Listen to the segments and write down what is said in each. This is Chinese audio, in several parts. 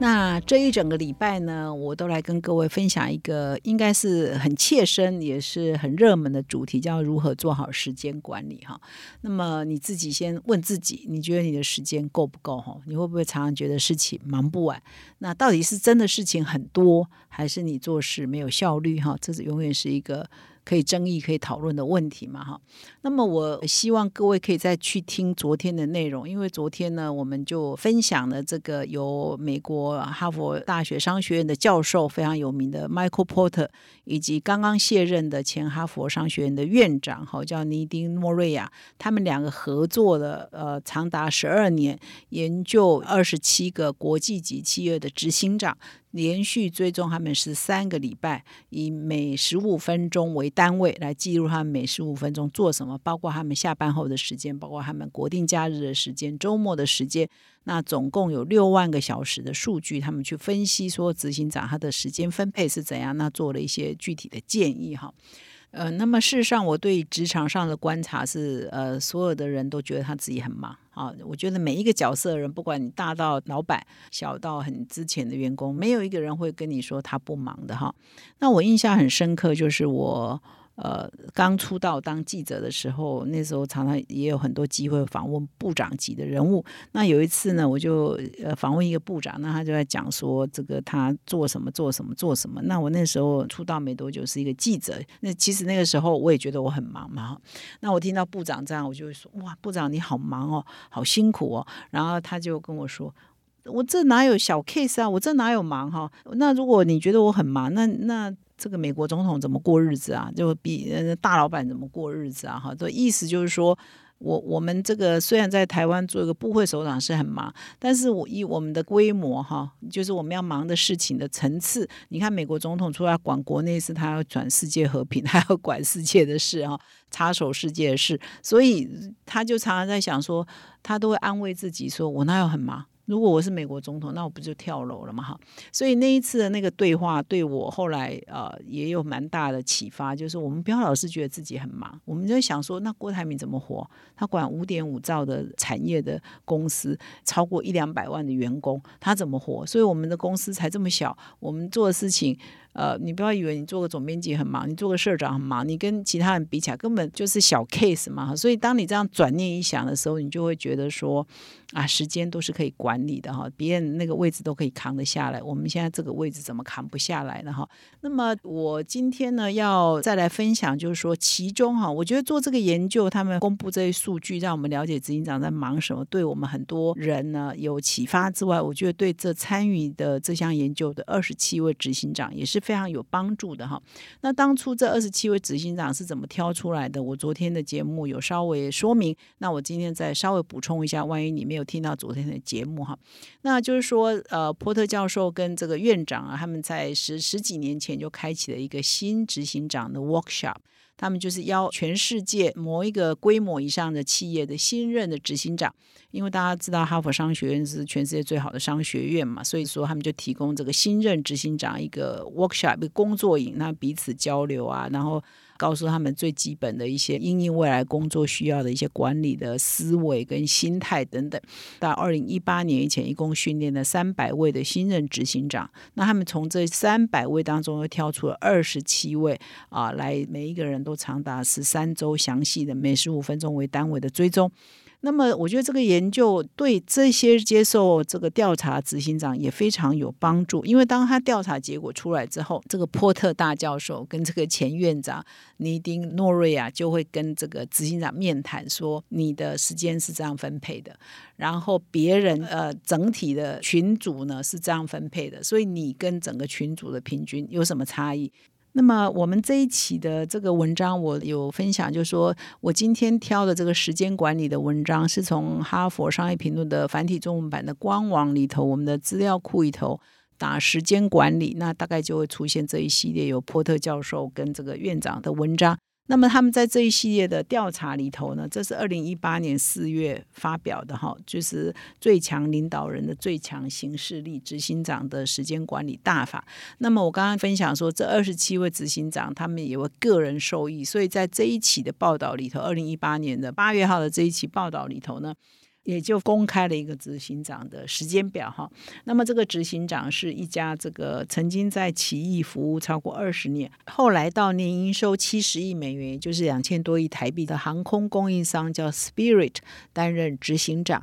那这一整个礼拜呢，我都来跟各位分享一个应该是很切身，也是很热门的主题，叫如何做好时间管理哈。那么你自己先问自己，你觉得你的时间够不够哈？你会不会常常觉得事情忙不完？那到底是真的事情很多，还是你做事没有效率哈？这是永远是一个。可以争议、可以讨论的问题嘛？哈，那么我希望各位可以再去听昨天的内容，因为昨天呢，我们就分享了这个由美国哈佛大学商学院的教授非常有名的 Michael Porter，以及刚刚卸任的前哈佛商学院的院长，哈，叫尼丁莫瑞亚，他们两个合作了呃长达十二年，研究二十七个国际级企业的执行长。连续追踪他们十三个礼拜，以每十五分钟为单位来记录他们每十五分钟做什么，包括他们下班后的时间，包括他们国定假日的时间、周末的时间。那总共有六万个小时的数据，他们去分析说执行长他的时间分配是怎样，那做了一些具体的建议哈。呃，那么事实上，我对职场上的观察是，呃，所有的人都觉得他自己很忙啊。我觉得每一个角色的人，不管你大到老板，小到很之前的员工，没有一个人会跟你说他不忙的哈。那我印象很深刻，就是我。呃，刚出道当记者的时候，那时候常常也有很多机会访问部长级的人物。那有一次呢，我就呃访问一个部长，那他就在讲说这个他做什么做什么做什么。那我那时候出道没多久，是一个记者。那其实那个时候我也觉得我很忙嘛。那我听到部长这样，我就说哇，部长你好忙哦，好辛苦哦。然后他就跟我说，我这哪有小 case 啊，我这哪有忙哈？那如果你觉得我很忙，那那。这个美国总统怎么过日子啊？就比大老板怎么过日子啊？哈，这意思就是说，我我们这个虽然在台湾做一个部会首长是很忙，但是我以我们的规模哈，就是我们要忙的事情的层次，你看美国总统除了管国内事，他要转世界和平，他要管世界的事哈，插手世界的事，所以他就常常在想说，他都会安慰自己说，我那有很忙？如果我是美国总统，那我不就跳楼了吗？哈，所以那一次的那个对话对我后来呃也有蛮大的启发，就是我们不要老是觉得自己很忙，我们就想说，那郭台铭怎么活？他管五点五兆的产业的公司，超过一两百万的员工，他怎么活？所以我们的公司才这么小，我们做的事情。呃，你不要以为你做个总编辑很忙，你做个社长很忙，你跟其他人比起来根本就是小 case 嘛。所以当你这样转念一想的时候，你就会觉得说，啊，时间都是可以管理的哈，别人那个位置都可以扛得下来，我们现在这个位置怎么扛不下来呢哈？那么我今天呢要再来分享，就是说其中哈，我觉得做这个研究，他们公布这些数据，让我们了解执行长在忙什么，对我们很多人呢有启发之外，我觉得对这参与的这项研究的二十七位执行长也是。非常有帮助的哈。那当初这二十七位执行长是怎么挑出来的？我昨天的节目有稍微说明，那我今天再稍微补充一下，万一你没有听到昨天的节目哈。那就是说，呃，波特教授跟这个院长啊，他们在十十几年前就开启了一个新执行长的 workshop。他们就是邀全世界某一个规模以上的企业的新任的执行长，因为大家知道哈佛商学院是全世界最好的商学院嘛，所以说他们就提供这个新任执行长一个 workshop 一个工作营，那彼此交流啊，然后。告诉他们最基本的一些应应未来工作需要的一些管理的思维跟心态等等。到二零一八年以前，一共训练了三百位的新任执行长。那他们从这三百位当中又挑出了二十七位啊，来每一个人都长达十三周详细的每十五分钟为单位的追踪。那么，我觉得这个研究对这些接受这个调查执行长也非常有帮助，因为当他调查结果出来之后，这个波特大教授跟这个前院长尼丁诺瑞亚就会跟这个执行长面谈，说你的时间是这样分配的，然后别人呃整体的群组呢是这样分配的，所以你跟整个群组的平均有什么差异？那么我们这一期的这个文章，我有分享，就是说我今天挑的这个时间管理的文章，是从哈佛商业评论的繁体中文版的官网里头，我们的资料库里头打时间管理，那大概就会出现这一系列有波特教授跟这个院长的文章。那么他们在这一系列的调查里头呢，这是二零一八年四月发表的哈，就是最强领导人的最强行事力执行长的时间管理大法。那么我刚刚分享说，这二十七位执行长他们也为个人受益，所以在这一期的报道里头，二零一八年的八月号的这一期报道里头呢。也就公开了一个执行长的时间表哈。那么这个执行长是一家这个曾经在奇异服务超过二十年，后来到年营收七十亿美元，就是两千多亿台币的航空供应商叫 Spirit 担任执行长。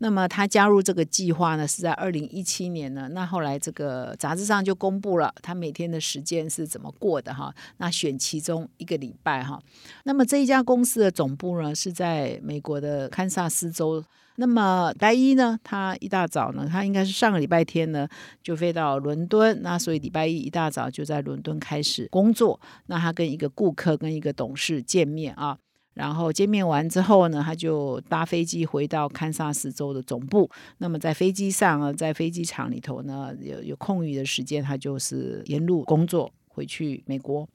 那么他加入这个计划呢，是在二零一七年呢。那后来这个杂志上就公布了他每天的时间是怎么过的哈。那选其中一个礼拜哈。那么这一家公司的总部呢是在美国的堪萨斯州。那么礼拜一呢，他一大早呢，他应该是上个礼拜天呢就飞到伦敦，那所以礼拜一一大早就在伦敦开始工作。那他跟一个顾客跟一个董事见面啊，然后见面完之后呢，他就搭飞机回到堪萨斯州的总部。那么在飞机上啊，在飞机场里头呢，有有空余的时间，他就是沿路工作回去美国。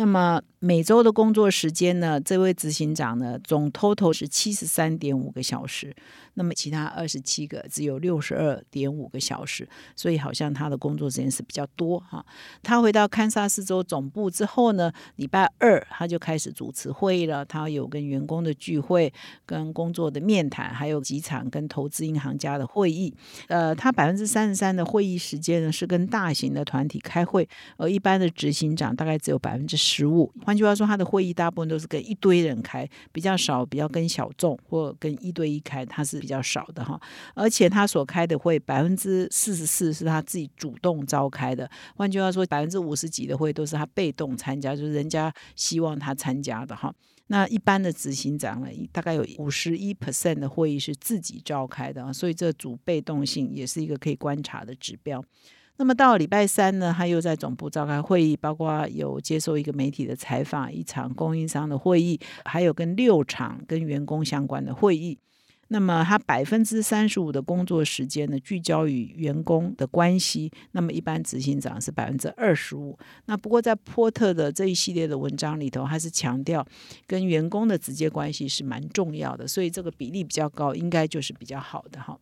那么每周的工作时间呢？这位执行长呢，总 total 是七十三点五个小时。那么其他二十七个只有六十二点五个小时，所以好像他的工作时间是比较多哈。他回到堪萨斯州总部之后呢，礼拜二他就开始主持会议了。他有跟员工的聚会、跟工作的面谈，还有几场跟投资银行家的会议。呃，他百分之三十三的会议时间呢是跟大型的团体开会，而一般的执行长大概只有百分之。十五，换句话说，他的会议大部分都是跟一堆人开，比较少，比较跟小众或跟一对一开，他是比较少的哈。而且他所开的会，百分之四十四是他自己主动召开的。换句话说，百分之五十几的会都是他被动参加，就是人家希望他参加的哈。那一般的执行长呢，大概有五十一 percent 的会议是自己召开的，所以这主被动性也是一个可以观察的指标。那么到礼拜三呢，他又在总部召开会议，包括有接受一个媒体的采访，一场供应商的会议，还有跟六场跟员工相关的会议。那么他百分之三十五的工作时间呢，聚焦于员工的关系。那么一般执行长是百分之二十五。那不过在波特的这一系列的文章里头，还是强调跟员工的直接关系是蛮重要的，所以这个比例比较高，应该就是比较好的哈。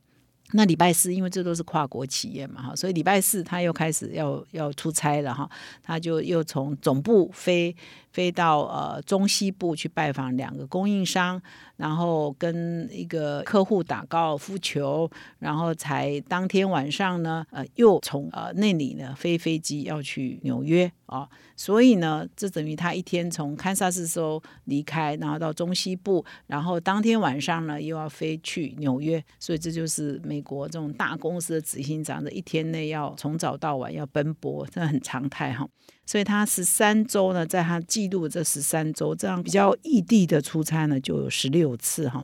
那礼拜四，因为这都是跨国企业嘛，哈，所以礼拜四他又开始要要出差了，哈，他就又从总部飞。飞到呃中西部去拜访两个供应商，然后跟一个客户打高尔夫球，然后才当天晚上呢，呃，又从呃那里呢飞飞机要去纽约啊，所以呢，这等于他一天从堪萨斯州离开，然后到中西部，然后当天晚上呢又要飞去纽约，所以这就是美国这种大公司的执行长的一天内要从早到晚要奔波，这很常态哈。所以他十三周呢，在他记录这十三周，这样比较异地的出差呢，就有十六次哈。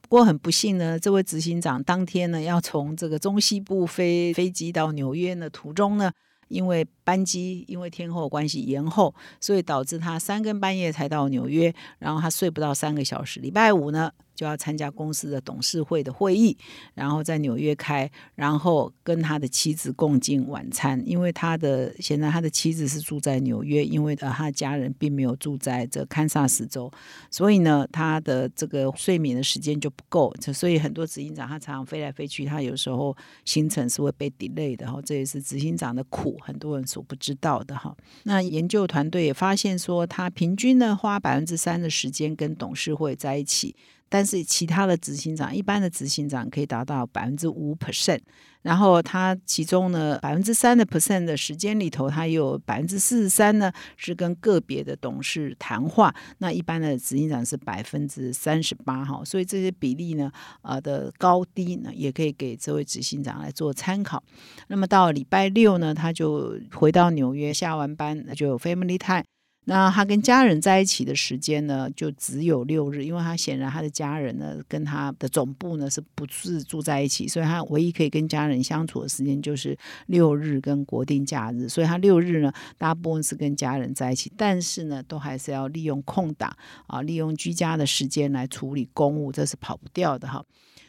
不过很不幸呢，这位执行长当天呢，要从这个中西部飞飞机到纽约的途中呢。因为班机因为天后关系延后，所以导致他三更半夜才到纽约，然后他睡不到三个小时。礼拜五呢？就要参加公司的董事会的会议，然后在纽约开，然后跟他的妻子共进晚餐。因为他的现在他的妻子是住在纽约，因为呃他的家人并没有住在这堪萨斯州，所以呢他的这个睡眠的时间就不够。所以很多执行长他常常飞来飞去，他有时候行程是会被 delay 的哈。这也是执行长的苦，很多人所不知道的哈。那研究团队也发现说，他平均呢花百分之三的时间跟董事会在一起。但是其他的执行长，一般的执行长可以达到百分之五 percent，然后他其中呢百分之三的 percent 的时间里头，他有百分之四十三呢是跟个别的董事谈话，那一般的执行长是百分之三十八哈，所以这些比例呢呃的高低呢也可以给这位执行长来做参考。那么到礼拜六呢，他就回到纽约，下完班那就 family time。那他跟家人在一起的时间呢，就只有六日，因为他显然他的家人呢，跟他的总部呢是不是住在一起，所以他唯一可以跟家人相处的时间就是六日跟国定假日，所以他六日呢大部分是跟家人在一起，但是呢都还是要利用空档啊，利用居家的时间来处理公务，这是跑不掉的哈。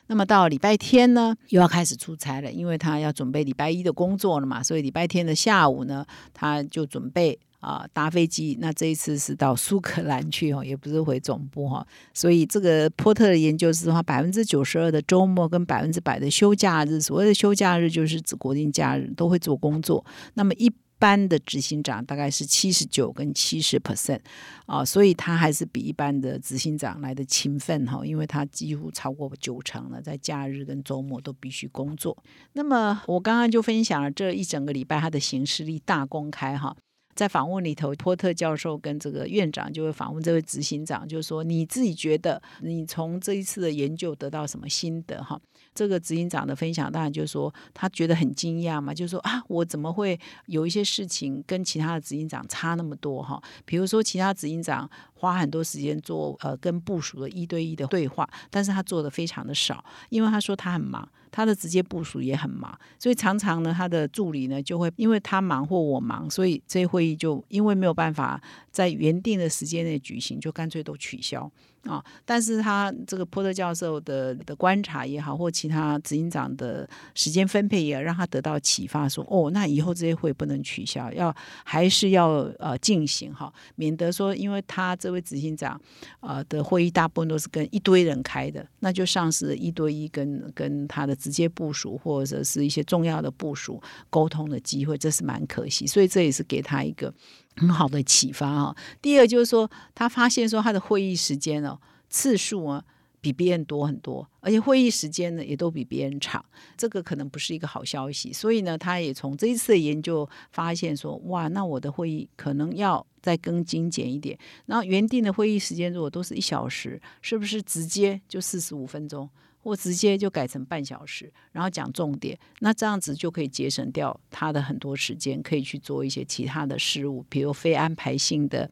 那么到礼拜天呢，又要开始出差了，因为他要准备礼拜一的工作了嘛，所以礼拜天的下午呢，他就准备。啊搭飞机。那这一次是到苏格兰去哦，也不是回总部哈。所以这个波特的研究是说，百分之九十二的周末跟百分之百的休假日，所谓的休假日就是指国定假日都会做工作。那么一般的执行长大概是七十九跟七十 percent 啊，所以他还是比一般的执行长来的勤奋哈，因为他几乎超过九成了，在假日跟周末都必须工作。那么我刚刚就分享了这一整个礼拜他的行事历大公开哈。在访问里头，波特教授跟这个院长就会访问这位执行长，就是说你自己觉得你从这一次的研究得到什么心得哈？这个执行长的分享当然就是说他觉得很惊讶嘛，就是说啊，我怎么会有一些事情跟其他的执行长差那么多哈？比如说其他执行长花很多时间做呃跟部署的一对一的对话，但是他做的非常的少，因为他说他很忙。他的直接部署也很忙，所以常常呢，他的助理呢就会因为他忙或我忙，所以这些会议就因为没有办法在原定的时间内举行，就干脆都取消。啊！但是他这个波特教授的的观察也好，或其他执行长的时间分配也让他得到启发，说哦，那以后这些会不能取消，要还是要呃进行哈，免得说因为他这位执行长呃的会议大部分都是跟一堆人开的，那就丧失一对一跟跟他的直接部署或者是一些重要的部署沟通的机会，这是蛮可惜，所以这也是给他一个。很好的启发啊！第二就是说，他发现说他的会议时间哦次数啊比别人多很多，而且会议时间呢也都比别人长，这个可能不是一个好消息。所以呢，他也从这一次的研究发现说，哇，那我的会议可能要再更精简一点。然后原定的会议时间如果都是一小时，是不是直接就四十五分钟？或直接就改成半小时，然后讲重点，那这样子就可以节省掉他的很多时间，可以去做一些其他的事物，比如非安排性的。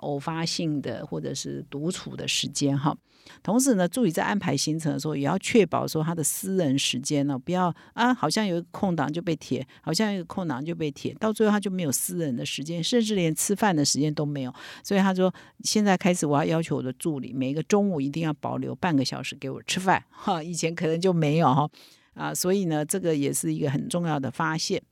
偶发性的或者是独处的时间哈，同时呢，助理在安排行程的时候，也要确保说他的私人时间呢，不要啊，好像有一个空档就被填，好像有一个空档就被填，到最后他就没有私人的时间，甚至连吃饭的时间都没有。所以他说，现在开始我要要求我的助理，每个中午一定要保留半个小时给我吃饭哈，以前可能就没有哈啊，所以呢，这个也是一个很重要的发现。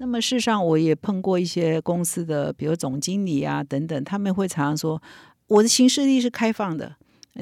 那么事实上，我也碰过一些公司的，比如总经理啊等等，他们会常常说，我的行事历是开放的，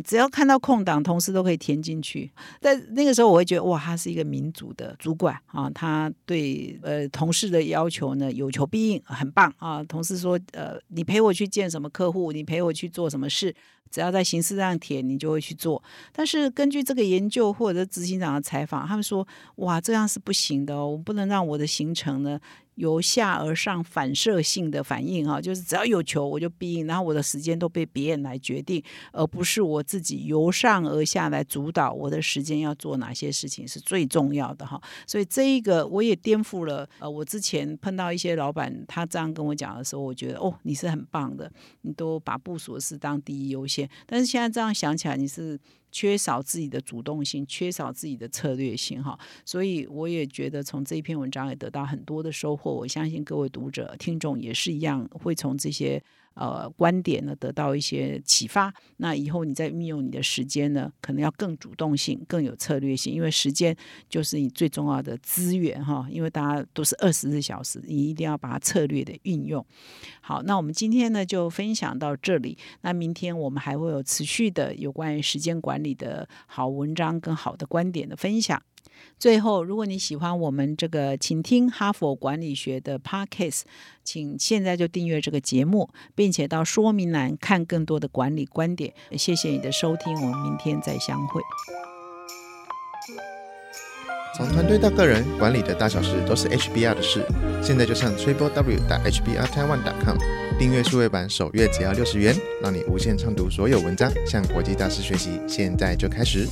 只要看到空档，同事都可以填进去。在那个时候，我会觉得哇，他是一个民主的主管啊，他对呃同事的要求呢有求必应，很棒啊。同事说，呃，你陪我去见什么客户，你陪我去做什么事。只要在形式上填，你就会去做。但是根据这个研究或者执行长的采访，他们说：“哇，这样是不行的哦，我不能让我的行程呢。”由下而上反射性的反应哈，就是只要有球我就必应，然后我的时间都被别人来决定，而不是我自己由上而下来主导我的时间要做哪些事情是最重要的哈。所以这一个我也颠覆了呃，我之前碰到一些老板他这样跟我讲的时候，我觉得哦你是很棒的，你都把部署的事当第一优先。但是现在这样想起来，你是。缺少自己的主动性，缺少自己的策略性，哈，所以我也觉得从这一篇文章也得到很多的收获。我相信各位读者、听众也是一样，会从这些。呃，观点呢得到一些启发，那以后你在运用你的时间呢，可能要更主动性、更有策略性，因为时间就是你最重要的资源哈。因为大家都是二十四小时，你一定要把它策略的运用好。那我们今天呢就分享到这里，那明天我们还会有持续的有关于时间管理的好文章跟好的观点的分享。最后，如果你喜欢我们这个，请听哈佛管理学的 Podcast，请现在就订阅这个节目，并且到说明栏看更多的管理观点。谢谢你的收听，我们明天再相会。从团队到个人，管理的大小事都是 HBR 的事。现在就上 triple w 打 hbr taiwan com 订阅数位版，首月只要六十元，让你无限畅读所有文章，向国际大师学习。现在就开始。